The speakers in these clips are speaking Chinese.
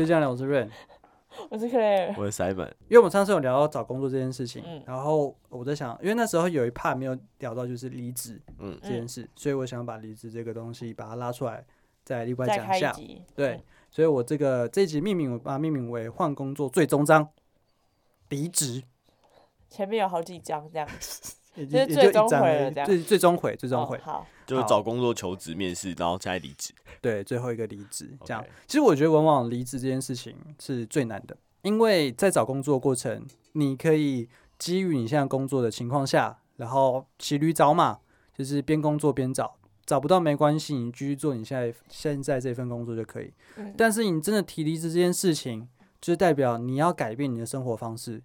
就是这样的，我是 Rain，我是 Claire，我是 Simon。因为我们上次有聊到找工作这件事情，嗯、然后我在想，因为那时候有一 part 没有聊到，就是离职，嗯，这件事，嗯、所以我想把离职这个东西把它拉出来，再另外讲一下。一对，嗯、所以我这个这一集命名，我把它命名为“换工作最终章”，离职。前面有好几章这样。就是最终回了，最最终回，最终回，好，就是找工作、求职、面试，然后再离职。对，最后一个离职，这样。其实我觉得，往往离职这件事情是最难的，因为在找工作过程，你可以基于你现在工作的情况下，然后骑驴找马，就是边工作边找，找不到没关系，你继续做你现在现在这份工作就可以。但是你真的提离职这件事情，就是代表你要改变你的生活方式，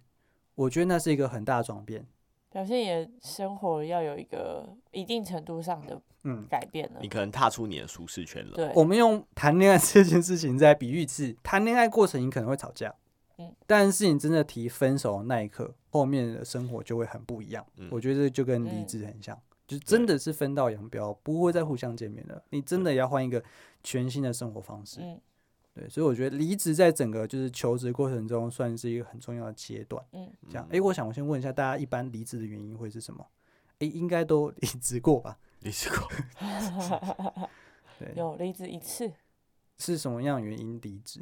我觉得那是一个很大的转变。表现你的生活要有一个一定程度上的嗯改变了，你可能踏出你的舒适圈了。对，我们用谈恋爱 这件事情在比喻是，谈恋爱过程你可能会吵架，嗯，但是你真的提分手的那一刻，后面的生活就会很不一样。嗯，我觉得就跟离职很像，就真的是分道扬镳，不会再互相见面了。你真的要换一个全新的生活方式。嗯。对，所以我觉得离职在整个就是求职过程中算是一个很重要的阶段。嗯，这样，哎、欸，我想我先问一下大家，一般离职的原因会是什么？哎、欸，应该都 离职过吧？离职过，对，有离职一次。是什么样的原因离职？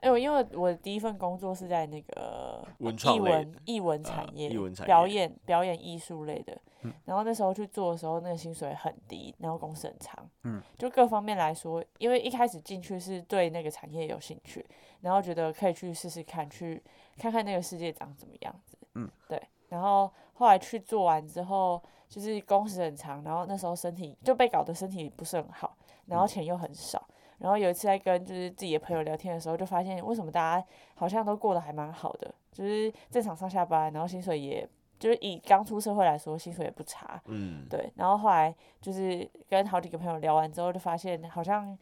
哎，我因为我的第一份工作是在那个艺文艺文产业，艺文产业表演表演艺术类的。然后那时候去做的时候，那个薪水很低，然后工时很长。嗯，就各方面来说，因为一开始进去是对那个产业有兴趣，然后觉得可以去试试看，去看看那个世界长怎么样子。嗯，对。然后后来去做完之后，就是工时很长，然后那时候身体就被搞得身体不是很好，然后钱又很少。然后有一次在跟就是自己的朋友聊天的时候，就发现为什么大家好像都过得还蛮好的，就是正常上下班，然后薪水也就是以刚出社会来说，薪水也不差。嗯，对。然后后来就是跟好几个朋友聊完之后，就发现好像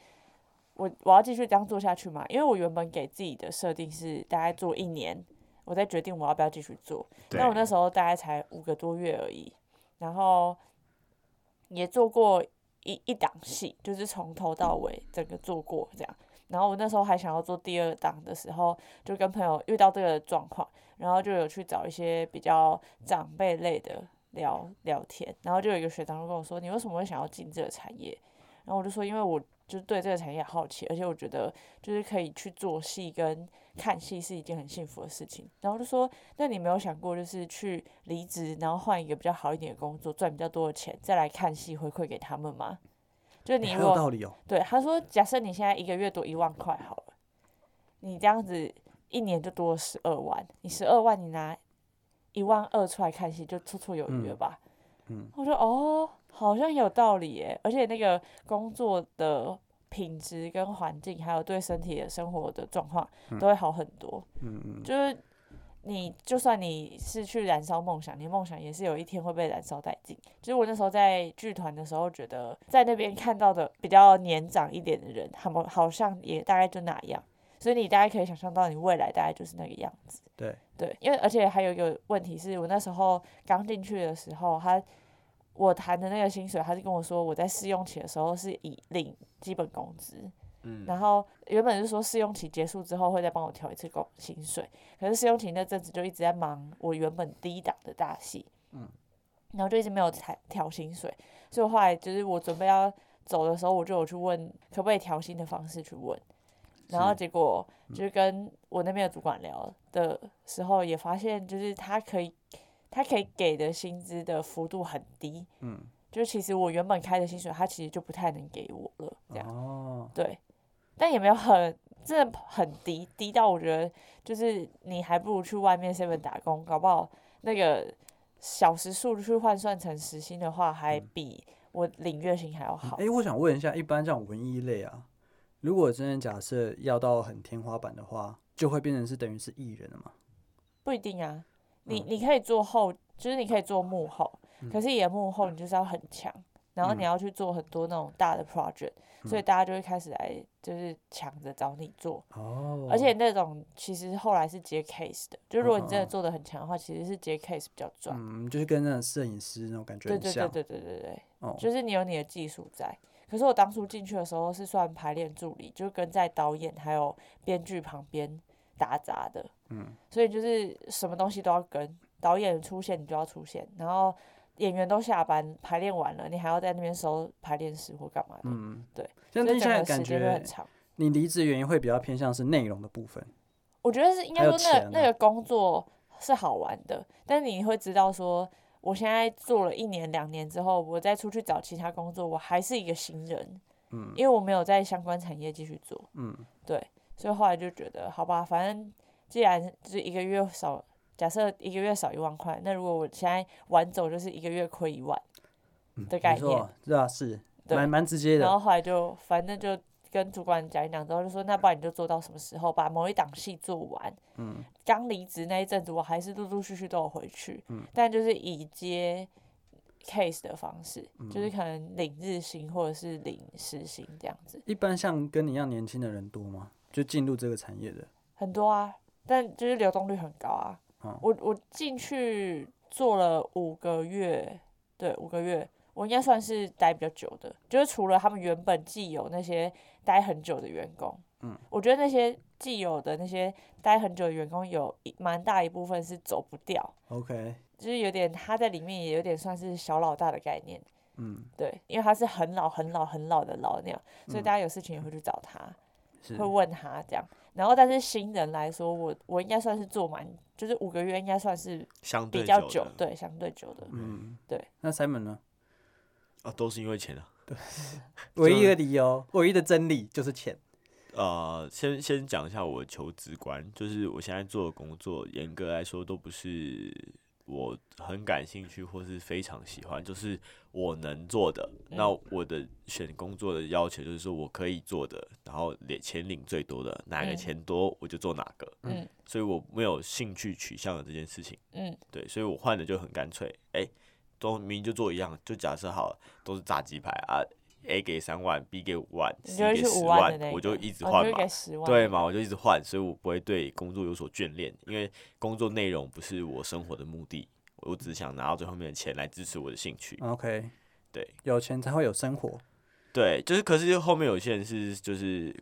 我我要继续这样做下去嘛，因为我原本给自己的设定是大概做一年，我再决定我要不要继续做。但我那时候大概才五个多月而已，然后也做过。一一档戏就是从头到尾整个做过这样，然后我那时候还想要做第二档的时候，就跟朋友遇到这个状况，然后就有去找一些比较长辈类的聊聊天，然后就有一个学长就跟我说：“你为什么会想要进这个产业？”然后我就说：“因为我就是对这个产业好奇，而且我觉得就是可以去做戏跟看戏是一件很幸福的事情。”然后就说：“那你没有想过就是去离职，然后换一个比较好一点的工作，赚比较多的钱，再来看戏回馈给他们吗？”就你如果，哦、对他说，假设你现在一个月多一万块好了，你这样子一年就多了十二万，你十二万你拿一万二出来看戏就绰绰有余了吧？嗯，嗯我说哦，好像有道理耶，而且那个工作的品质跟环境，还有对身体的生活的状况都会好很多。嗯嗯，就是。你就算你是去燃烧梦想，你梦想也是有一天会被燃烧殆尽。就是我那时候在剧团的时候，觉得在那边看到的比较年长一点的人，他们好像也大概就那样。所以你大概可以想象到，你未来大概就是那个样子。对对，因为而且还有一个问题是我那时候刚进去的时候，他我谈的那个薪水，他是跟我说我在试用期的时候是以领基本工资。嗯然后原本是说试用期结束之后会再帮我调一次工薪水，可是试用期那阵子就一直在忙我原本第一档的大戏，嗯，然后就一直没有调调薪水，所以我后来就是我准备要走的时候，我就有去问可不可以调薪的方式去问，然后结果就是跟我那边的主管聊的时候，也发现就是他可以他可以给的薪资的幅度很低，嗯，就其实我原本开的薪水他其实就不太能给我了，这样，哦，对。但也没有很，真的很低，低到我觉得就是你还不如去外面 seven 打工，搞不好那个小时数去换算成时薪的话，还比我领月薪还要好。哎、嗯欸，我想问一下，一般这种文艺类啊，如果真的假设要到很天花板的话，就会变成是等于是艺人了吗？不一定啊，你你可以做后，就是你可以做幕后，嗯、可是也幕后你就是要很强。然后你要去做很多那种大的 project，、嗯、所以大家就会开始来就是抢着找你做。哦。而且那种其实后来是接 case 的，就如果你真的做的很强的话，哦、其实是接 case 比较赚。嗯，就是跟那种摄影师那种感觉很。对对对对对对对。哦。就是你有你的技术在，可是我当初进去的时候是算排练助理，就跟在导演还有编剧旁边打杂的。嗯，所以就是什么东西都要跟导演出现，你就要出现，然后演员都下班排练完了，你还要在那边收排练室或干嘛的。嗯，对。所以整个时间会很长。你离职原因会比较偏向是内容的部分。我觉得是应该说那那个工作是好玩的，但是你会知道说，我现在做了一年两年之后，我再出去找其他工作，我还是一个新人。嗯，因为我没有在相关产业继续做。嗯，对，所以后来就觉得，好吧，反正既然就是一个月少，假设一个月少一万块，那如果我现在晚走，就是一个月亏一万的概念。嗯、是啊，是，蛮蛮直接的。然后后来就反正就。跟主管讲一讲之后，就说那不然你就做到什么时候，把某一档戏做完。嗯，刚离职那一阵子，我还是陆陆续续都有回去。嗯，但就是以接 case 的方式，嗯、就是可能领日薪或者是领时薪这样子。一般像跟你一样年轻的人多吗？就进入这个产业的很多啊，但就是流动率很高啊。嗯、我我进去做了五个月，对，五个月。我应该算是待比较久的，就是除了他们原本既有那些待很久的员工，嗯，我觉得那些既有的那些待很久的员工有蛮大一部分是走不掉，OK，就是有点他在里面也有点算是小老大的概念，嗯，对，因为他是很老很老很老的老鸟，所以大家有事情也会去找他，嗯、会问他这样，然后但是新人来说，我我应该算是做满，就是五个月应该算是相对比较久，久对，相对久的，嗯，对。那 Simon 呢？啊，都是因为钱啊！对，唯一的理由，唯一的真理就是钱。呃，先先讲一下我求职观，就是我现在做的工作，严格来说都不是我很感兴趣或是非常喜欢，就是我能做的。嗯、那我的选工作的要求就是说我可以做的，然后领钱领最多的，哪个钱多我就做哪个。嗯，所以我没有兴趣取向的这件事情。嗯，对，所以我换的就很干脆。哎、欸。都明明就做一样，就假设好了，都是炸鸡排啊，A 给三万，B 给五万，C 给十万，我就一直换嘛，对嘛，我就一直换，所以我不会对工作有所眷恋，因为工作内容不是我生活的目的，我只想拿到最后面的钱来支持我的兴趣。OK，对，有钱才会有生活，对，就是可是后面有些人是就是。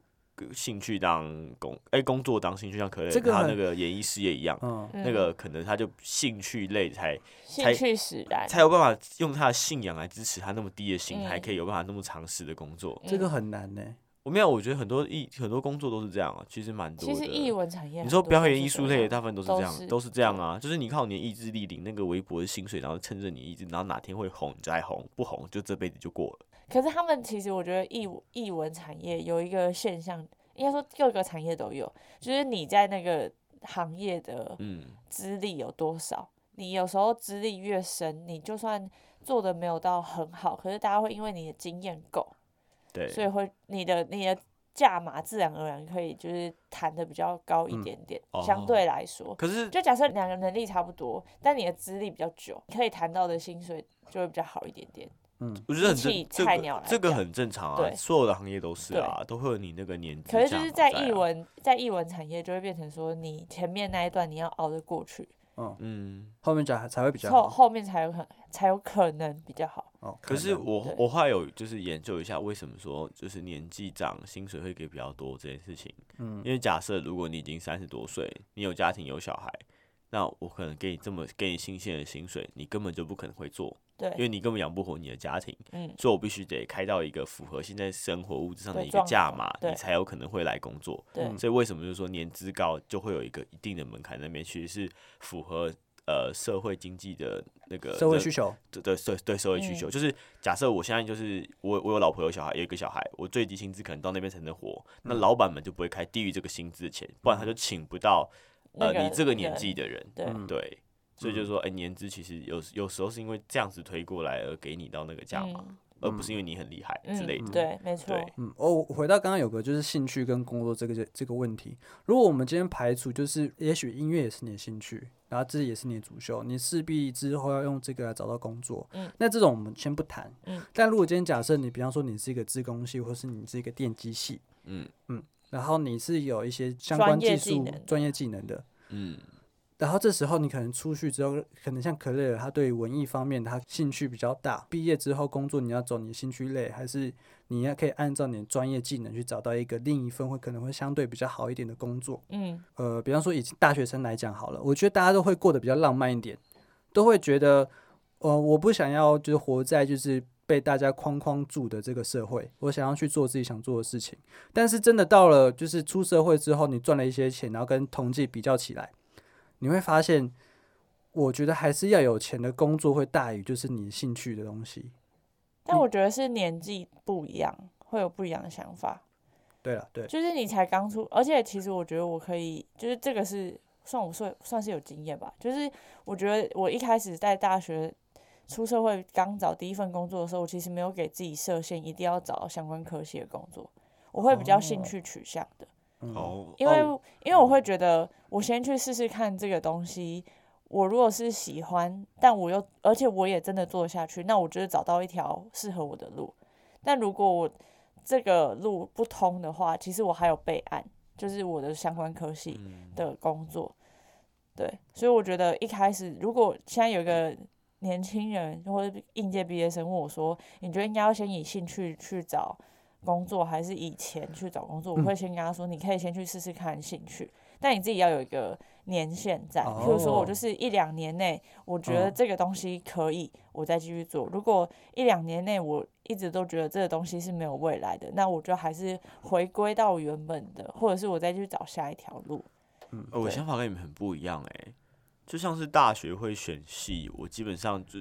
兴趣当工，哎、欸，工作当兴趣，像可能他那个演艺事业一样，嗯、那个可能他就兴趣类才兴趣使然，才有办法用他的信仰来支持他那么低的薪，嗯、还可以有办法那么长时的工作，这个很难呢。我没有，我觉得很多艺很多工作都是这样啊，其实蛮多的。其实艺文产业，你说表演艺术类的大部分都是这样，都是这样啊，就是你靠你的意志力领那个微薄的薪水，然后趁着你意志，然后哪天会红你再红，不红就这辈子就过了。可是他们其实，我觉得艺艺文产业有一个现象，应该说各个产业都有，就是你在那个行业的资历有多少，嗯、你有时候资历越深，你就算做的没有到很好，可是大家会因为你的经验够，对，所以会你的你的价码自然而然可以就是谈的比较高一点点，嗯、相对来说。可是就假设两个能力差不多，但你的资历比较久，你可以谈到的薪水就会比较好一点点。嗯，我觉得很正，这个这个很正常啊，所有的行业都是啊，都会有你那个年纪。可是就是在译文，在译文产业就会变成说，你前面那一段你要熬得过去，嗯。嗯，后面才才会比较，后后面才有可能才有可能比较好。哦，可是我我后来有就是研究一下，为什么说就是年纪长薪水会给比较多这件事情，嗯，因为假设如果你已经三十多岁，你有家庭有小孩。那我可能给你这么给你新鲜的薪水，你根本就不可能会做，对，因为你根本养不活你的家庭，嗯，所以我必须得开到一个符合现在生活物质上的一个价码，你才有可能会来工作，对，所以为什么就是说年资高就会有一个一定的门槛，那边其实是符合呃社会经济的那个社会需求，对对对对社会需求，就是假设我现在就是我我有老婆有小孩有一个小孩，我最低薪资可能到那边才能活，那老板们就不会开低于这个薪资的钱，不然他就请不到呃你这个年纪的人，对对。所以就是说，哎、欸，年资其实有有时候是因为这样子推过来而给你到那个价码，嗯、而不是因为你很厉害之类的。嗯、对，没错。嗯，哦，回到刚刚有个就是兴趣跟工作这个这个问题，如果我们今天排除，就是也许音乐也是你的兴趣，然后这也是你的主修，你势必之后要用这个来找到工作。嗯。那这种我们先不谈。嗯。但如果今天假设你，比方说你是一个自工系，或是你是一个电机系，嗯嗯，然后你是有一些相关技术专业技能的，嗯。然后这时候你可能出去之后，可能像可乐尔，他对文艺方面他兴趣比较大。毕业之后工作，你要走你兴趣类，还是你要可以按照你的专业技能去找到一个另一份会可能会相对比较好一点的工作？嗯，呃，比方说以大学生来讲好了，我觉得大家都会过得比较浪漫一点，都会觉得，呃，我不想要就是活在就是被大家框框住的这个社会，我想要去做自己想做的事情。但是真的到了就是出社会之后，你赚了一些钱，然后跟同济比较起来。你会发现，我觉得还是要有钱的工作会大于就是你兴趣的东西。但我觉得是年纪不一样，会有不一样的想法。对了，对，就是你才刚出，而且其实我觉得我可以，就是这个是算我算算是有经验吧。就是我觉得我一开始在大学出社会刚找第一份工作的时候，我其实没有给自己设限，一定要找相关科系的工作，我会比较兴趣取向的。哦，因为因为我会觉得，我先去试试看这个东西。我如果是喜欢，但我又而且我也真的做下去，那我就是找到一条适合我的路。但如果我这个路不通的话，其实我还有备案，就是我的相关科系的工作。对，所以我觉得一开始，如果现在有一个年轻人或者应届毕业生问我说：“你觉得应该要先以兴趣去找？”工作还是以前去找工作，我会先跟他说，你可以先去试试看兴趣，但你自己要有一个年限在，譬如说我就是一两年内，我觉得这个东西可以，我再继续做。如果一两年内我一直都觉得这个东西是没有未来的，那我就还是回归到原本的，或者是我再去找下一条路。嗯，我想法跟你们很不一样哎，就像是大学会选系，我基本上就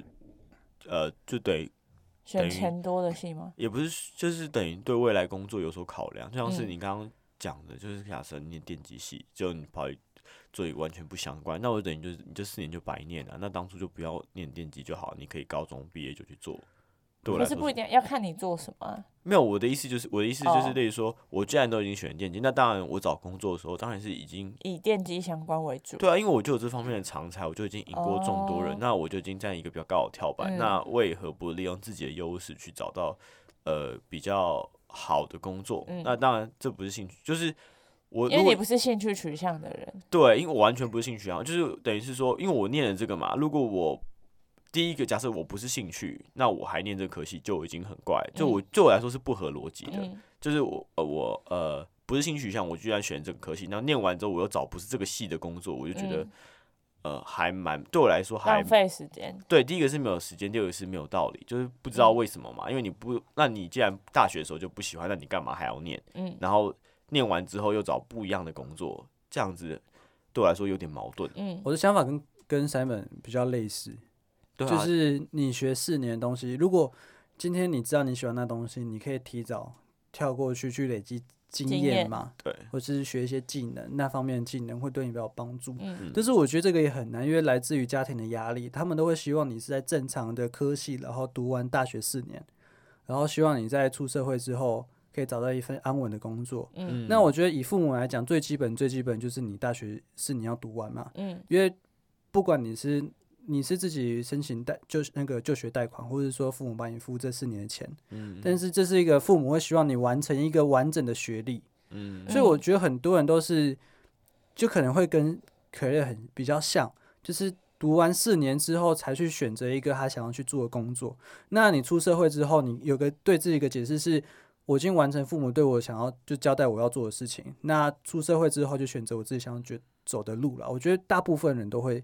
呃就得。选钱多的系吗？也不是，就是等于对未来工作有所考量，就像是你刚刚讲的，就是假设念电机系，就你跑去做一个完全不相关，那我等于就是你这四年就白念了，那当初就不要念电机就好，你可以高中毕业就去做。可是不一定要看你做什么。没有，我的意思就是，我的意思就是，例如说，我既然都已经选电机，那当然我找工作的时候，当然是已经以电机相关为主。对啊，因为我就有这方面的长才，我就已经赢过众多人，那我就已经占一个比较高的跳板，那为何不利用自己的优势去找到呃比较好的工作？那当然这不是兴趣，就是我因为你不是兴趣取向的人。对，因为我完全不是兴趣就是等于是说，因为我念了这个嘛，如果我。第一个假设我不是兴趣，那我还念这科系就已经很怪，就我对我来说是不合逻辑的。嗯、就是我呃我呃不是兴趣，像我居然选这个科系，那念完之后我又找不是这个系的工作，我就觉得、嗯、呃还蛮对我来说还浪费时间。对，第一个是没有时间，第二个是没有道理，就是不知道为什么嘛。嗯、因为你不，那你既然大学的时候就不喜欢，那你干嘛还要念？嗯，然后念完之后又找不一样的工作，这样子对我来说有点矛盾。嗯，我的想法跟跟 Simon 比较类似。就是你学四年的东西，如果今天你知道你喜欢那东西，你可以提早跳过去去累积经验嘛，对，或者是学一些技能，那方面的技能会对你比较有帮助。嗯，但是我觉得这个也很难，因为来自于家庭的压力，他们都会希望你是在正常的科系，然后读完大学四年，然后希望你在出社会之后可以找到一份安稳的工作。嗯，那我觉得以父母来讲，最基本最基本就是你大学四年要读完嘛。嗯，因为不管你是。你是自己申请贷，就是那个就学贷款，或者说父母帮你付这四年的钱，嗯，但是这是一个父母会希望你完成一个完整的学历，嗯，所以我觉得很多人都是，就可能会跟可乐很比较像，就是读完四年之后才去选择一个他想要去做的工作。那你出社会之后，你有个对自己一个解释是，我已经完成父母对我想要就交代我要做的事情。那出社会之后就选择我自己想要去走的路了。我觉得大部分人都会。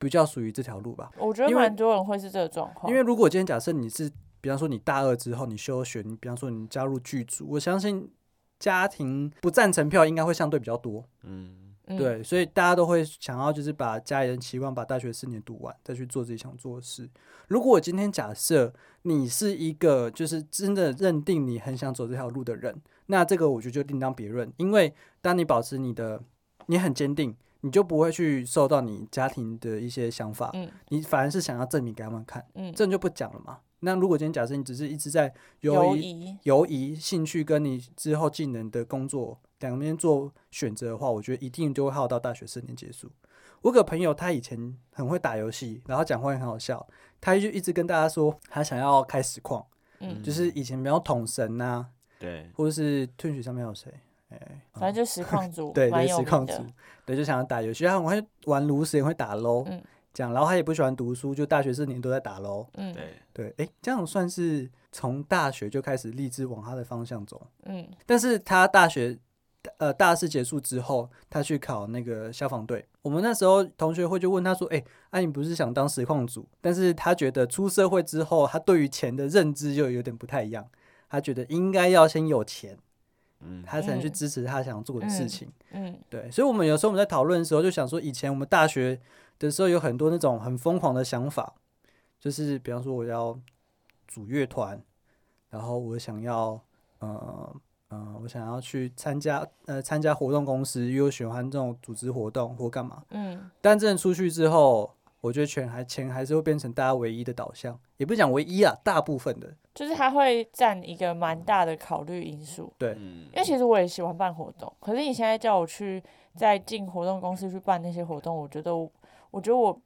比较属于这条路吧，我觉得蛮多人会是这个状况。因为如果今天假设你是，比方说你大二之后你休学，你比方说你加入剧组，我相信家庭不赞成票应该会相对比较多。嗯，对，所以大家都会想要就是把家里人期望把大学四年读完，再去做自己想做的事。如果我今天假设你是一个就是真的认定你很想走这条路的人，那这个我觉得就另当别论。因为当你保持你的你很坚定。你就不会去受到你家庭的一些想法，嗯，你反而是想要证明给他们看，嗯，这就不讲了嘛。那如果今天假设你只是一直在犹疑、犹疑兴趣跟你之后技能的工作两边做选择的话，我觉得一定就会耗到大学四年结束。我有个朋友他以前很会打游戏，然后讲话也很好笑，他就一直跟大家说他想要开实况，嗯，就是以前比较统神呐，对，或者是 Twitch 上面有谁？哎，反正就实况组，对，对，实况组，对，就想要打游戏，他很会玩炉石，也会打 LOL，嗯，这样，然后他也不喜欢读书，就大学四年都在打 LOL，嗯，对，对，哎，这样算是从大学就开始立志往他的方向走，嗯，但是他大学。呃，大四结束之后，他去考那个消防队。我们那时候同学会就问他说：“哎、欸，啊，你不是想当实况组？”但是他觉得出社会之后，他对于钱的认知就有点不太一样。他觉得应该要先有钱，嗯，他才能去支持他想做的事情。嗯，对。所以，我们有时候我们在讨论的时候，就想说，以前我们大学的时候有很多那种很疯狂的想法，就是比方说我要组乐团，然后我想要，呃。嗯，我想要去参加呃参加活动公司，因为我喜欢这种组织活动或干嘛。嗯，但真的出去之后，我觉得钱还钱还是会变成大家唯一的导向，也不讲唯一啊，大部分的。就是它会占一个蛮大的考虑因素。对，因为其实我也喜欢办活动，可是你现在叫我去再进活动公司去办那些活动，我觉得我我觉得我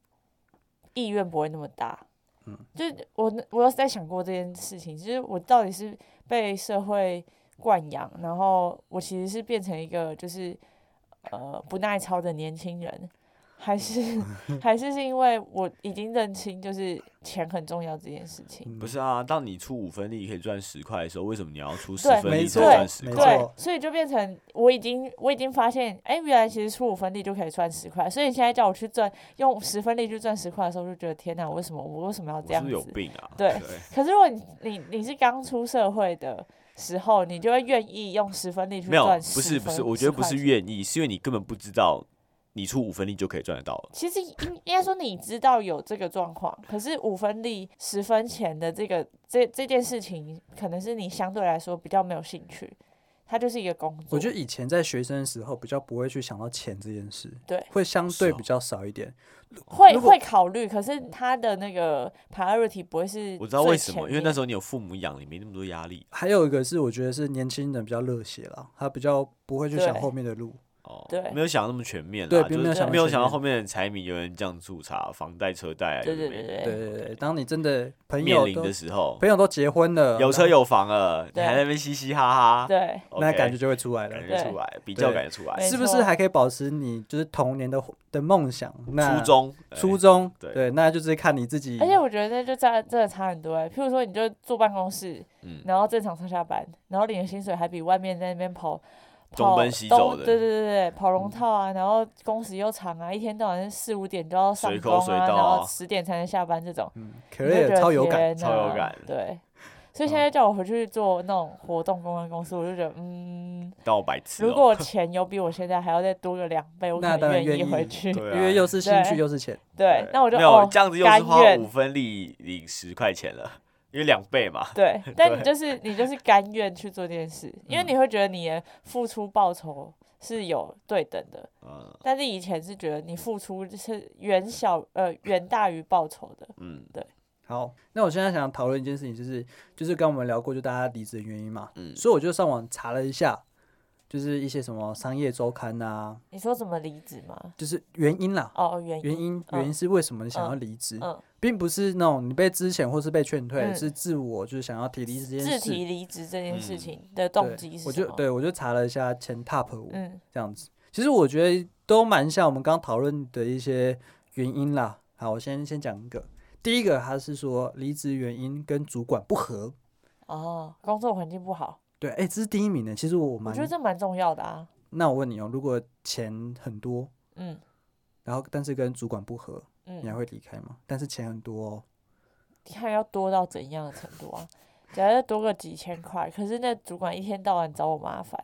意愿不会那么大。嗯，就是我我有在想过这件事情，就是我到底是被社会。惯养，然后我其实是变成一个就是呃不耐操的年轻人，还是 还是是因为我已经认清就是钱很重要这件事情。不是啊，当你出五分力可以赚十块的时候，为什么你要出十分力才赚十块？对，所以就变成我已经我已经发现，哎，原来其实出五分力就可以赚十块。所以你现在叫我去赚用十分力去赚十块的时候，就觉得天哪，为什么我为什么要这样子？是有病啊！对，对可是如果你你你是刚出社会的。时候，你就会愿意用十分力去赚。没有，不是不是，我觉得不是愿意，是因为你根本不知道，你出五分力就可以赚得到了。其实应应该说你知道有这个状况，可是五分力十分钱的这个这这件事情，可能是你相对来说比较没有兴趣。它就是一个工作。我觉得以前在学生的时候比较不会去想到钱这件事，对，会相对比较少一点。会会考虑，可是他的那个 priority 不会是。我知道为什么，因为那时候你有父母养，你没那么多压力。还有一个是，我觉得是年轻人比较热血了，他比较不会去想后面的路。哦，对，没有想那么全面，对，没有想没有想到后面的柴米油盐酱醋茶、房贷车贷啊，对对对对。对对。当你真的朋友面临的时候，朋友都结婚了，有车有房了，你还在那边嘻嘻哈哈，对，那感觉就会出来了，感觉出来，比较感觉出来，是不是还可以保持你就是童年的的梦想？初中，初中，对，那就是看你自己。而且我觉得就差真的差很多。哎，譬如说你就坐办公室，然后正常上下班，然后领的薪水还比外面在那边跑。东奔西走的，对对对对，跑龙套啊，然后工时又长啊，一天到晚四五点就要上工啊，然后十点才能下班这种，嗯可是超有感，超有感，对。所以现在叫我回去做那种活动公关公司，我就觉得，嗯，当我白痴。如果 钱有比我现在还要再多个两倍，我可能愿意回去，因为又是兴趣又是钱。对，那我就没有这样子，又是花五分力领十块钱了。因为两倍嘛，对，但你就是你就是甘愿去做这件事，因为你会觉得你的付出报酬是有对等的，嗯，但是以前是觉得你付出是远小呃远大于报酬的，嗯，对。好，那我现在想讨论一件事情，就是就是刚我们聊过就大家离职的原因嘛，嗯，所以我就上网查了一下。就是一些什么商业周刊啊？你说怎么离职吗？就是原因啦。哦，原因原因原因是为什么你想要离职？并不是那种你被之前或是被劝退，是自我就是想要提离职这件事。自提离职这件事情的动机是什么？我就对我就查了一下前 top 五，这样子。其实我觉得都蛮像我们刚讨论的一些原因啦。好，我先先讲一个。第一个，他是说离职原因跟主管不合。哦，工作环境不好。对，哎、欸，这是第一名的。其实我蛮，我觉得这蛮重要的啊。那我问你哦，如果钱很多，嗯，然后但是跟主管不合，嗯，你还会离开吗？但是钱很多哦，你看要多到怎样的程度啊？假如多个几千块，可是那主管一天到晚找我麻烦，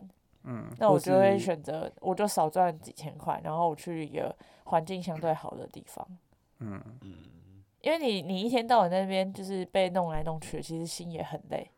嗯，那我就会选择，我就少赚几千块，然后我去一个环境相对好的地方，嗯嗯，因为你你一天到晚在那边就是被弄来弄去，其实心也很累。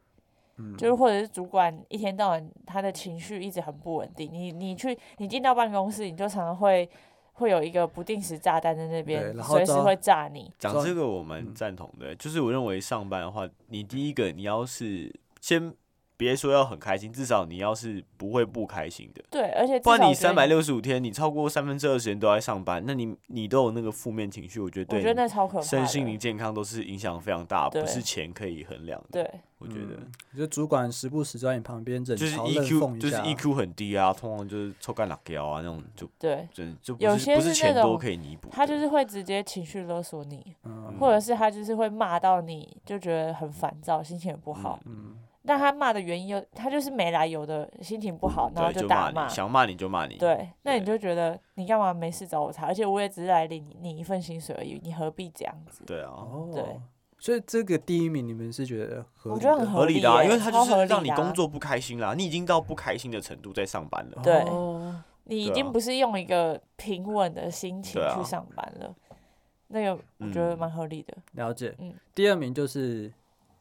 就是或者是主管一天到晚他的情绪一直很不稳定，你你去你进到办公室，你就常常会会有一个不定时炸弹在那边，随时会炸你。讲这个我蛮赞同的，就是我认为上班的话，你第一个你要是先别说要很开心，至少你要是不会不开心的。对，而且不然你三百六十五天，你超过三分之二时间都在上班，那你你都有那个负面情绪，我觉得对，我觉得那超可怕，身心灵健康都是影响非常大，不是钱可以衡量的。对，我觉得，就主管时不时在你旁边，就是 EQ 就是 EQ 很低啊，通常就是臭干辣椒啊那种，就对，就有些不是钱多可以弥补，他就是会直接情绪勒索你，或者是他就是会骂到你就觉得很烦躁，心情也不好。嗯。但他骂的原因又，他就是没来由的心情不好，然后就打骂，想骂你就骂你。对，那你就觉得你干嘛没事找我茬？而且我也只是来领你一份薪水而已，你何必这样子？对啊，对。所以这个第一名你们是觉得合理？我觉得很合理的啊，因为他就是让你啊工作不开心啦，你已经到不开心的程度在上班了。对，你已经不是用一个平稳的心情去上班了，那个我觉得蛮合理的。了解。嗯，第二名就是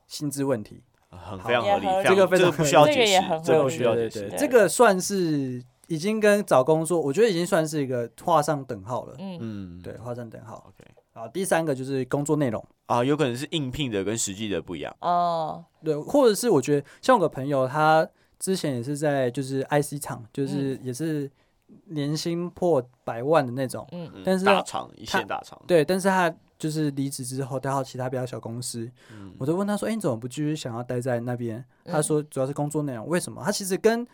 薪资问题。很非常合理，这个非常不需要解释，这个不需要解释。这个算是已经跟找工作，我觉得已经算是一个画上等号了。嗯，对，画上等号。OK，好，第三个就是工作内容啊，有可能是应聘的跟实际的不一样。哦，对，或者是我觉得像我个朋友，他之前也是在就是 IC 厂，就是也是年薪破百万的那种。嗯，但是大厂一线大厂。对，但是他。就是离职之后，待到其他比较小公司，嗯、我就问他说：“哎、欸，你怎么不继续想要待在那边？”嗯、他说：“主要是工作内容。为什么？他其实跟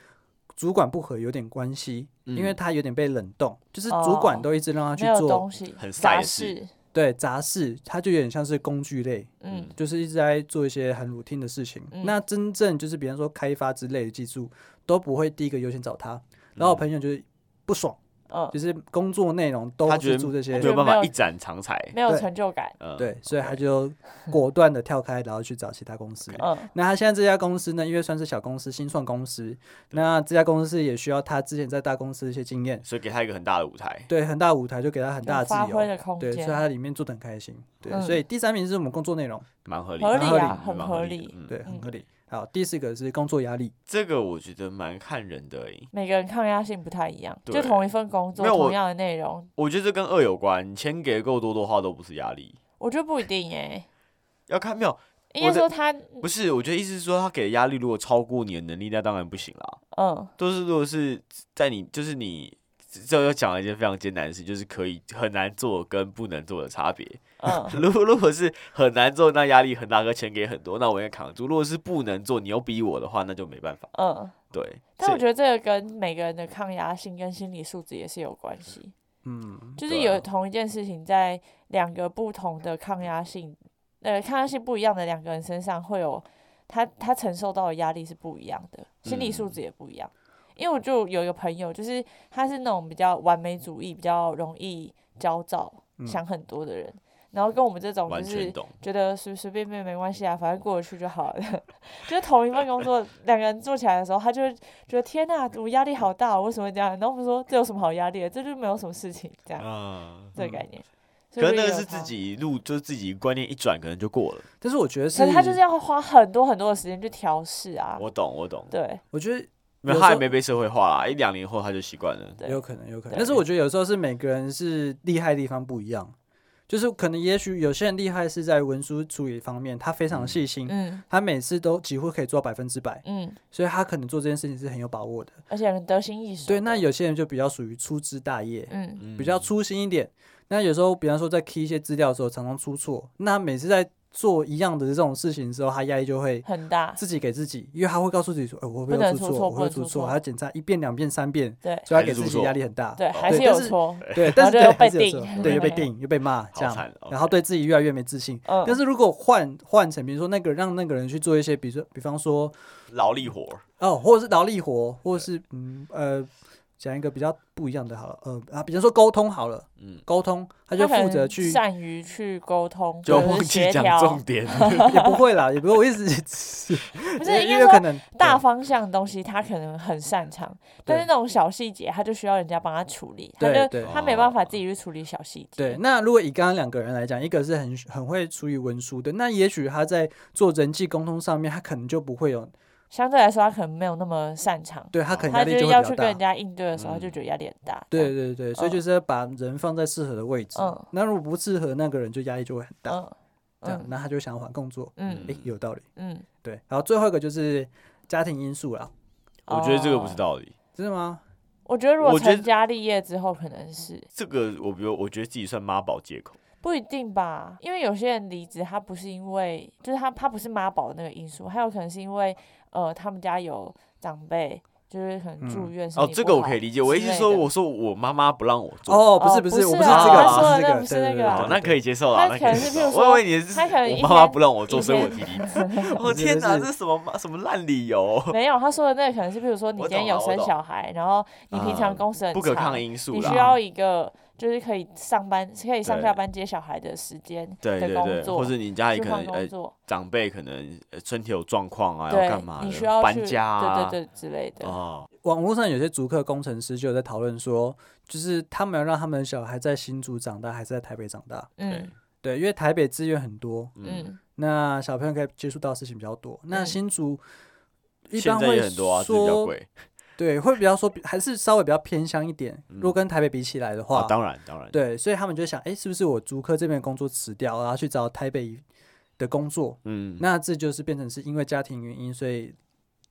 主管不合有点关系，嗯、因为他有点被冷冻，就是主管都一直让他去做很杂事，对杂事，他就有点像是工具类，嗯，就是一直在做一些很 routine 的事情。嗯、那真正就是比方说开发之类的技术，都不会第一个优先找他。然后我朋友就是不爽。嗯，就是工作内容都是做这些，没有办法一展长才，没有成就感。对，所以他就果断的跳开，然后去找其他公司。嗯，那他现在这家公司呢，因为算是小公司、新创公司，那这家公司也需要他之前在大公司的一些经验，所以给他一个很大的舞台。对，很大的舞台就给他很大的自由，对，所以他里面做的很开心。对，所以第三名是我们工作内容，蛮合理，合理啊，很合理，对，很合理。好，第四个是工作压力，这个我觉得蛮看人的诶，每个人抗压性不太一样，就同一份工作，同样的内容，我觉得这跟恶有关，钱给的够多的话都不是压力，我觉得不一定诶，要看没有，应该说他不是，我觉得意思是说他给的压力如果超过你的能力，那当然不行啦，嗯，都是如果是在你就是你。这又讲了一件非常艰难的事，就是可以很难做跟不能做的差别。嗯，如果 如果是很难做，那压力很大，个钱给很多，那我也扛得住。如果是不能做，你又逼我的话，那就没办法。嗯，对。但我觉得这个跟每个人的抗压性跟心理素质也是有关系。嗯，就是有同一件事情，在两个不同的抗压性，呃，抗压性不一样的两个人身上，会有他他承受到的压力是不一样的，心理素质也不一样。嗯因为我就有一个朋友，就是他是那种比较完美主义、比较容易焦躁、想很多的人，然后跟我们这种就是觉得随随便便没关系啊，反正过得去就好了。就是同一份工作，两个人做起来的时候，他就会觉得天哪，我压力好大，为什么会这样？然后我们说这有什么好压力的？这就没有什么事情这样。这个概念。可能那个是自己路，就是自己观念一转，可能就过了。但是我觉得是，可是他就是要花很多很多的时间去调试啊。我懂，我懂。对，我觉得。因为他还没被社会化啦，一两年后他就习惯了。有可能，有可能。但是我觉得有时候是每个人是厉害的地方不一样，就是可能也许有些人厉害是在文书处理方面，他非常细心，嗯，他每次都几乎可以做到百分之百，嗯，所以他可能做这件事情是很有把握的，而且很得心应手。对，那有些人就比较属于粗枝大叶，嗯，比较粗心一点。那有时候，比方说在 key 一些资料的时候，常常出错，那每次在做一样的这种事情的时候，他压力就会很大，自己给自己，因为他会告诉自己说：“呃，我会出错，我会出错，还要检查一遍、两遍、三遍。”对，所以他给自己压力很大。对，还是有错。对，但是又被定，对，又被定，又被骂，这样，然后对自己越来越没自信。但是如果换换成，比如说那个让那个人去做一些，比如说，比方说劳力活哦，或者是劳力活，或者是嗯呃。讲一个比较不一样的，好了，呃啊，比如说沟通好了，嗯，沟通他就负责去善于去沟通，就忘记讲重点，也不会啦，也不会，我一直是，不是因为可能大方向的东西他可能很擅长，但是那种小细节他就需要人家帮他处理，他就他没办法自己去处理小细节。对，那如果以刚刚两个人来讲，一个是很很会处理文书的，那也许他在做人际沟通上面，他可能就不会有。相对来说，他可能没有那么擅长。对，他可能他就是要去跟人家应对的时候，他就觉得压力很大。对对对，所以就是要把人放在适合的位置。嗯。那如果不适合那个人，就压力就会很大。嗯。这样，那他就想要换工作。嗯。诶，有道理。嗯。对。然后最后一个就是家庭因素啦。我觉得这个不是道理，真的吗？我觉得如果成家立业之后，可能是这个。我比如我觉得自己算妈宝借口，不一定吧？因为有些人离职，他不是因为，就是他他不是妈宝的那个因素，还有可能是因为呃，他们家有长辈。就是可能住院哦，这个我可以理解。我意思说，我说我妈妈不让我做。哦，不是不是，我不是这个，他说的那不是那个，那可以接受了。那可能是，我以为你是，我妈妈不让我做，所以我提离 职。我天哪，这是什么什么烂理由？没有，他说的那个可能是，比如说你今天有生小孩，然后你平常工时很长，不可抗因素，你需要一个。就是可以上班，可以上下班接小孩的时间的工作，或者你家里可能呃长辈可能身体有状况啊，要干嘛？你需要搬家啊，对对对之类的。哦，网络上有些足客工程师就有在讨论说，就是他们要让他们的小孩在新竹长大，还是在台北长大？嗯，对，因为台北资源很多，嗯，那小朋友可以接触到的事情比较多。那新竹一般会说。对，会比较说还是稍微比较偏乡一点。如果跟台北比起来的话，当然当然。对，所以他们就想，哎，是不是我竹科这边工作辞掉，然后去找台北的工作？嗯，那这就是变成是因为家庭原因，所以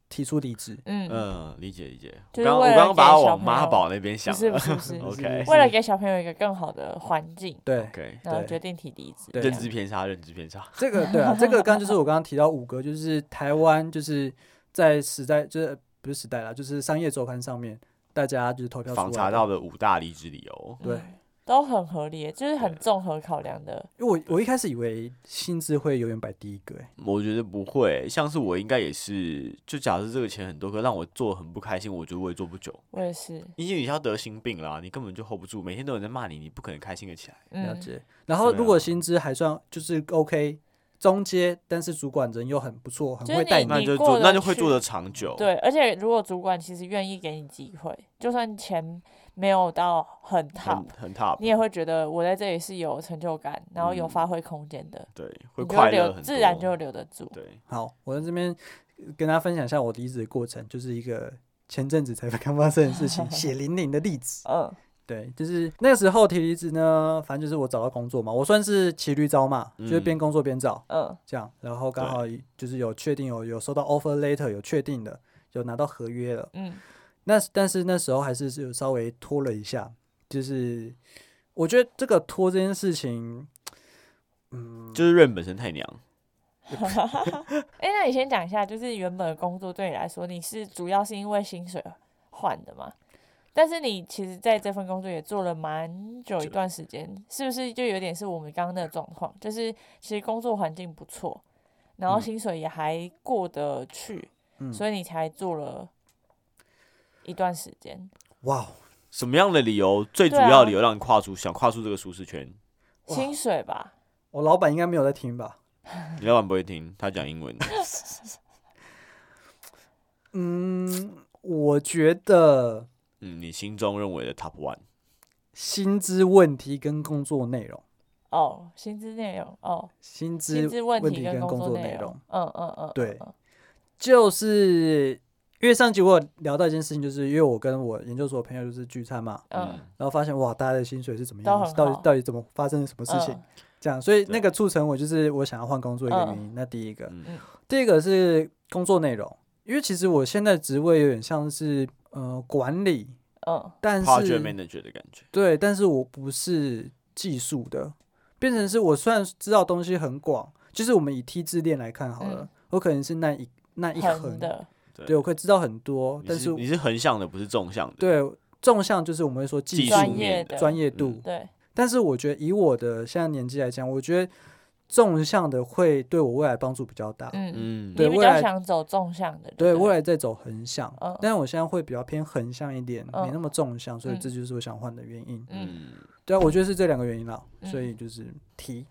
提出离职。嗯嗯，理解理解。我刚我刚刚把它往妈宝那边想，不是 不是不是。OK，为了给小朋友一个更好的环境，对，OK，然后决定提离职。认知偏差，认知偏差。这个对啊，这个刚刚就是我刚刚提到五个，就是台湾就是在时代就是。不是时代啦，就是商业周刊上面，大家就是投票访查到的五大离职理由，对、嗯，都很合理，就是很综合考量的。因为我我一开始以为薪资会永远摆第一个，哎，我觉得不会，像是我应该也是，就假设这个钱很多，可让我做很不开心，我觉得我也做不久。我也是，因为你要得心病啦，你根本就 hold 不住，每天都有人在骂你，你不可能开心的起来。嗯、了解。然后如果薪资还算就是 OK。中阶，但是主管人又很不错，很会带你，那就做，那就会做的长久。对，而且如果主管其实愿意给你机会，就算钱没有到很 top，很 top，你也会觉得我在这里是有成就感，然后有发挥空间的。对，会快乐，自然就留得住。对，好，我在这边跟大家分享一下我离职的过程，就是一个前阵子才刚发生的事情，血淋淋的例子。嗯。对，就是那个时候提离职呢，反正就是我找到工作嘛，我算是骑驴找马，嗯、就是边工作边找，嗯，这样，然后刚好就是有确定有有收到 offer letter，有确定的，有拿到合约了，嗯，那但是那时候还是是有稍微拖了一下，就是我觉得这个拖这件事情，嗯，就是认本身太娘。哎、欸，那你先讲一下，就是原本的工作对你来说，你是主要是因为薪水换的吗？但是你其实在这份工作也做了蛮久一段时间，是不是就有点是我们刚刚那个状况？就是其实工作环境不错，然后薪水也还过得去，嗯、所以你才做了一段时间。哇，什么样的理由？最主要理由让你跨出、啊、想跨出这个舒适圈？薪水吧。我老板应该没有在听吧？你老板不会听，他讲英文。嗯，我觉得。嗯，你心中认为的 top one，薪资问题跟工作内容。哦，薪资内容哦，薪资问题跟工作内容。嗯嗯嗯，对，就是因为上集我有聊到一件事情，就是因为我跟我研究所的朋友就是聚餐嘛，嗯，然后发现哇，大家的薪水是怎么样，到底到底怎么发生了什么事情，这样，所以那个促成我就是我想要换工作一个原因。那第一个，第一个是工作内容，因为其实我现在职位有点像是。呃，管理，嗯，但是 project manager 的感觉，对，但是我不是技术的，变成是我虽然知道东西很广，就是我们以 T 字链来看好了，我可能是那一那一横的，对，我可以知道很多，但是你是横向的，不是纵向的，对，纵向就是我们会说技术面的。专业度，对，但是我觉得以我的现在年纪来讲，我觉得。纵向的会对我未来帮助比较大，嗯嗯，对，你比较想走纵向的，对，未来再走横向，嗯，但是我现在会比较偏横向一点，没那么纵向，所以这就是我想换的原因，嗯，对啊，我觉得是这两个原因啦，所以就是提，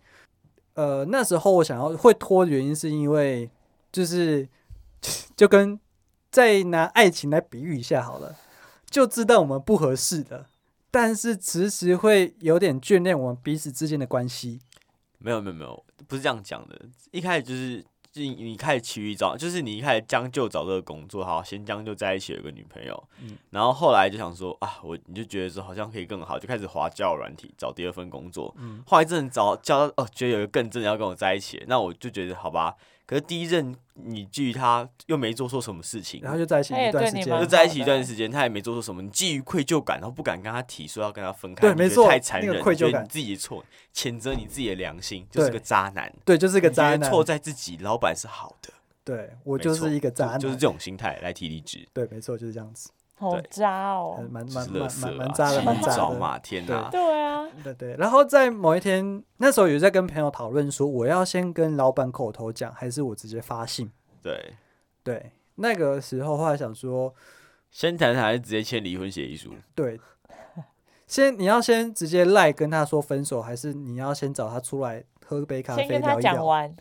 呃，那时候我想要会拖的原因是因为就是 就跟再拿爱情来比喻一下好了，就知道我们不合适的，但是迟迟会有点眷恋我们彼此之间的关系。没有没有没有，不是这样讲的。一开始就是，就你开始骑于找，就是你一开始将就找这个工作，好，先将就在一起有个女朋友，嗯，然后后来就想说啊，我你就觉得说好像可以更好，就开始滑教软体找第二份工作。嗯，后来真的找交哦，觉得有一个更真的要跟我在一起，那我就觉得好吧，可是第一任你基于他又没做错什么事情，然后就在一起一段时间，就在一起一段时间，他也没做错什么，你基于愧疚感，然后不敢跟他提说要跟他分开，对，没错，太残忍，那个愧疚感，你自己的错，谴责你自己的良心，就是个渣男，对，就是个渣男，错在自己，老板是好的，对我就是一个渣男，就是这种心态来提离职，对，没错，就是这样子。好渣哦，蛮蛮蛮蛮蛮渣的，蛮渣的。天哪！对啊，对对。然后在某一天，那时候有在跟朋友讨论说，我要先跟老板口头讲，还是我直接发信？对对。那个时候后来想说，先谈谈还是直接签离婚协议书？对。先你要先直接赖跟他说分手，还是你要先找他出来喝杯咖啡聊一聊？先跟他讲完，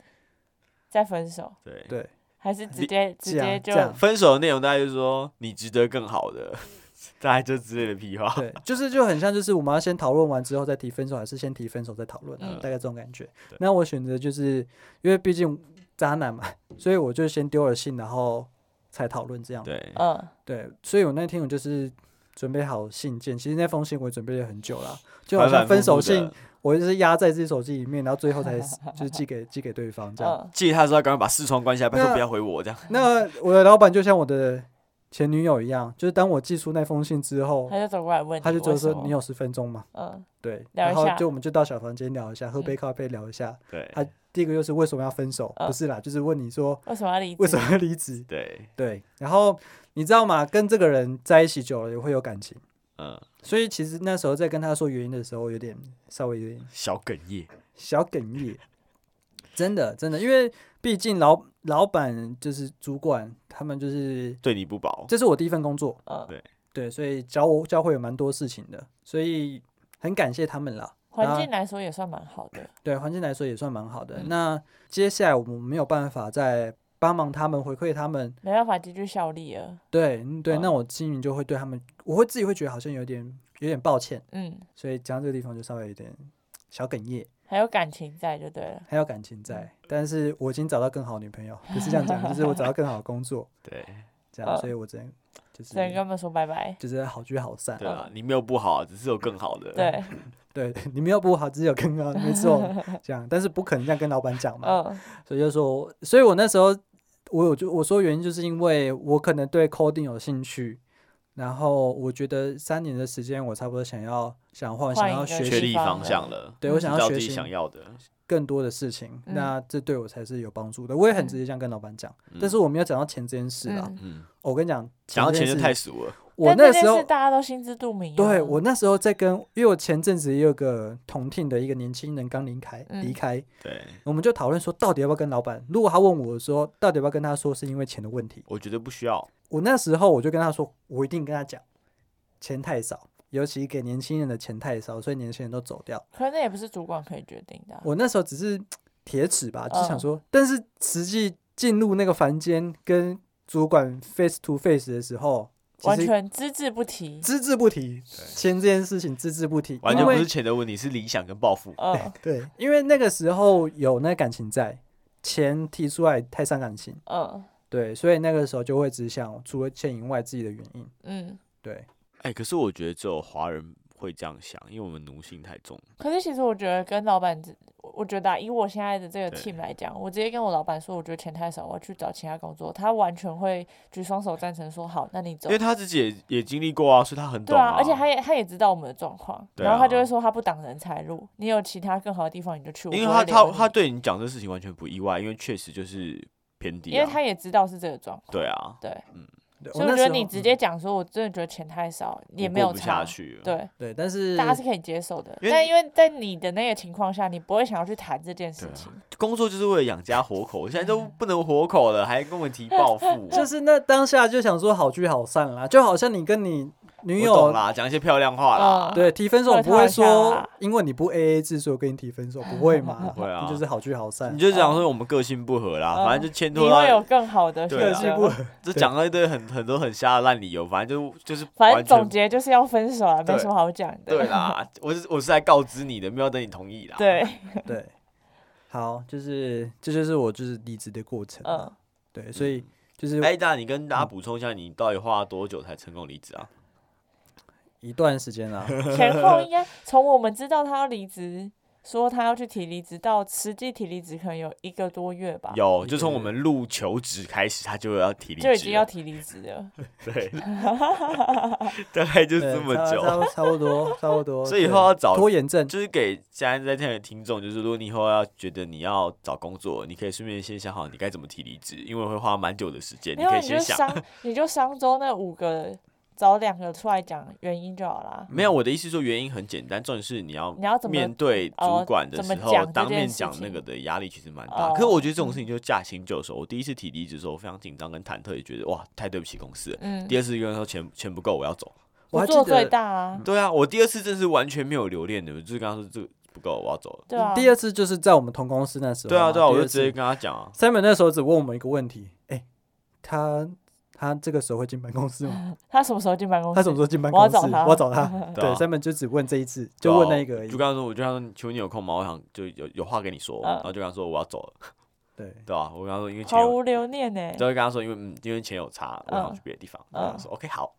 再分手。对对。还是直接直接就分手的内容，大概就是说你值得更好的，大概就之类的屁话。对，就是就很像，就是我们要先讨论完之后再提分手，还是先提分手再讨论，嗯、大概这种感觉。那我选择就是因为毕竟渣男嘛，所以我就先丢了信，然后才讨论这样。对，嗯，对，所以我那天我就是准备好信件，其实那封信我准备了很久了，就好像分手信。我就是压在自己手机里面，然后最后才 就是寄给寄给对方这样。寄他的时候，赶快把视窗关下，拜托不要回我这样。那我的老板就像我的前女友一样，就是当我寄出那封信之后，他就走过来问，他就就说：“你有十分钟吗？”嗯，对，然后就我们就到小房间聊一下，喝杯咖啡聊一下。对，他第一个就是为什么要分手？不是啦，就是问你说为什么要离为什么要离职？对对，然后你知道吗？跟这个人在一起久了也会有感情。嗯，所以其实那时候在跟他说原因的时候，有点稍微有点小哽咽，小哽咽，真的真的，因为毕竟老老板就是主管，他们就是对你不薄。这是我第一份工作，嗯，对。对，所以教我教会有蛮多事情的，所以很感谢他们啦。环境来说也算蛮好的，对，环境来说也算蛮好的。那接下来我们没有办法再帮忙他们，回馈他们，没办法继续效力了。对对，那我心里就会对他们。我会自己会觉得好像有点有点抱歉，嗯，所以讲这个地方就稍微有点小哽咽，还有感情在就对了，还有感情在，但是我已经找到更好的女朋友，不是这样讲，就是我找到更好的工作，对，这样，所以我只能就是只能跟他们说拜拜，就是好聚好散，对啊，你没有不好，只是有更好的，对，对，你没有不好，只是有更好，没错，这样，但是不可能这样跟老板讲嘛，所以就说，所以我那时候我有就我说原因就是因为我可能对 coding 有兴趣。然后我觉得三年的时间，我差不多想要想换，想要学习方向了。对，我想要学习想要的更多的事情，那这对我才是有帮助的。我也很直接这样跟老板讲，但是我没有讲到钱这件事啊。我跟你讲，讲到钱就太俗了。我那时候大家都心知肚明。对，我那时候在跟，因为我前阵子也有个同听的一个年轻人刚离开，离开。对，我们就讨论说，到底要不要跟老板？如果他问我说，到底要不要跟他说，是因为钱的问题？我觉得不需要。我那时候我就跟他说，我一定跟他讲，钱太少，尤其给年轻人的钱太少，所以年轻人都走掉。可是那也不是主管可以决定的。我那时候只是铁齿吧，就想说，但是实际进入那个房间跟主管 face to face 的时候，完全只字不提，只字不提钱这件事情，只字不提，完全不是钱的问题，是理想跟抱负。对，因为那个时候有那感情在，钱提出来太伤感情。嗯。对，所以那个时候就会只想除了钱以外自己的原因。嗯，对。哎、欸，可是我觉得只有华人会这样想，因为我们奴性太重。可是其实我觉得跟老板，我觉得、啊、以我现在的这个 team 来讲，我直接跟我老板说，我觉得钱太少，我要去找其他工作，他完全会举双手赞成说好，那你走。因为他自己也也经历过啊，所以他很懂、啊。对啊，而且他也他也知道我们的状况，啊、然后他就会说他不挡人财路，你有其他更好的地方你就去。因为他他他对你讲这事情完全不意外，因为确实就是。偏低，因为他也知道是这个状况。对啊，对，嗯，所以我觉得你直接讲说，我真的觉得钱太少，也没有差。对对，但是大家是可以接受的。但因为在你的那个情况下，你不会想要去谈这件事情。工作就是为了养家活口，现在都不能活口了，还跟我提报复。就是那当下就想说好聚好散啦，就好像你跟你。女友啦，讲一些漂亮话啦。对，提分手不会说，因为你不 A A 制，所以我跟你提分手，不会嘛？不会啊，就是好聚好散。你就讲说我们个性不合啦，反正就牵拖。你会有更好的个性不合，就讲了一堆很很多很瞎的烂理由，反正就就是。反正总结就是要分手啊，没什么好讲的。对啦，我是我是来告知你的，没有等你同意啦。对 对，好，就是这就是我就是离职的过程。嗯，对，所以就是哎，大家你跟大家补充一下，你到底花了多久才成功离职啊？一段时间了，前后应该从我们知道他要离职说他要去提离职，到实际提离职可能有一个多月吧。有，就从我们录求职开始，他就要提离职，就已经要提离职了。对，大概就这么久，差差不多，差不多。所以以后要找拖延症，就是给现在在听的听众，就是如果你以后要觉得你要找工作，你可以顺便先想好你该怎么提离职，因为会花蛮久的时间。你可以先想，你就商周那五个。找两个出来讲原因就好了。没有，我的意思说原因很简单，重点是你要你要怎么面对主管的时候，当面讲那个的压力其实蛮大。可是我觉得这种事情就驾轻就熟。我第一次提离职的时候，我非常紧张跟忐忑，也觉得哇，太对不起公司了。嗯。第二次跟他说钱钱不够，我要走。我做最大啊。对啊，我第二次真是完全没有留恋的，就是跟他说这个不够，我要走了。对啊。第二次就是在我们同公司那时候。对啊对啊，我就直接跟他讲啊。Simon 那时候只问我们一个问题，哎，他。他这个时候会进办公室吗？他什么时候进办公室？他什么时候进办公室？我要找他。我要找他。对，啊、三本就只问这一次，就问那一个而已。就刚刚说，我就跟他说，求你有空吗？我想就有有话跟你说，然后就跟他说我要走了。对对吧？我跟他说，因为钱毫无留念呢。就会跟他说，因为嗯，因为钱有差，我想去别的地方。然后说 OK 好。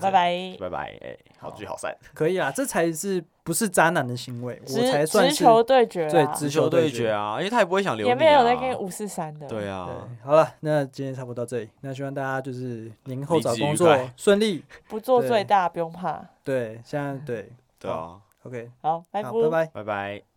拜拜。拜拜，哎，好聚好散，可以啊，这才是不是渣男的行为，我才算是直球对决，对，直球对决。啊，因为他也不会想留你，也没有在跟五四三的，对啊，好了，那今天差不多到这里，那希望大家就是年后找工作顺利，不做最大不用怕，对，现在对，对啊，OK，好，拜拜，拜拜，拜拜。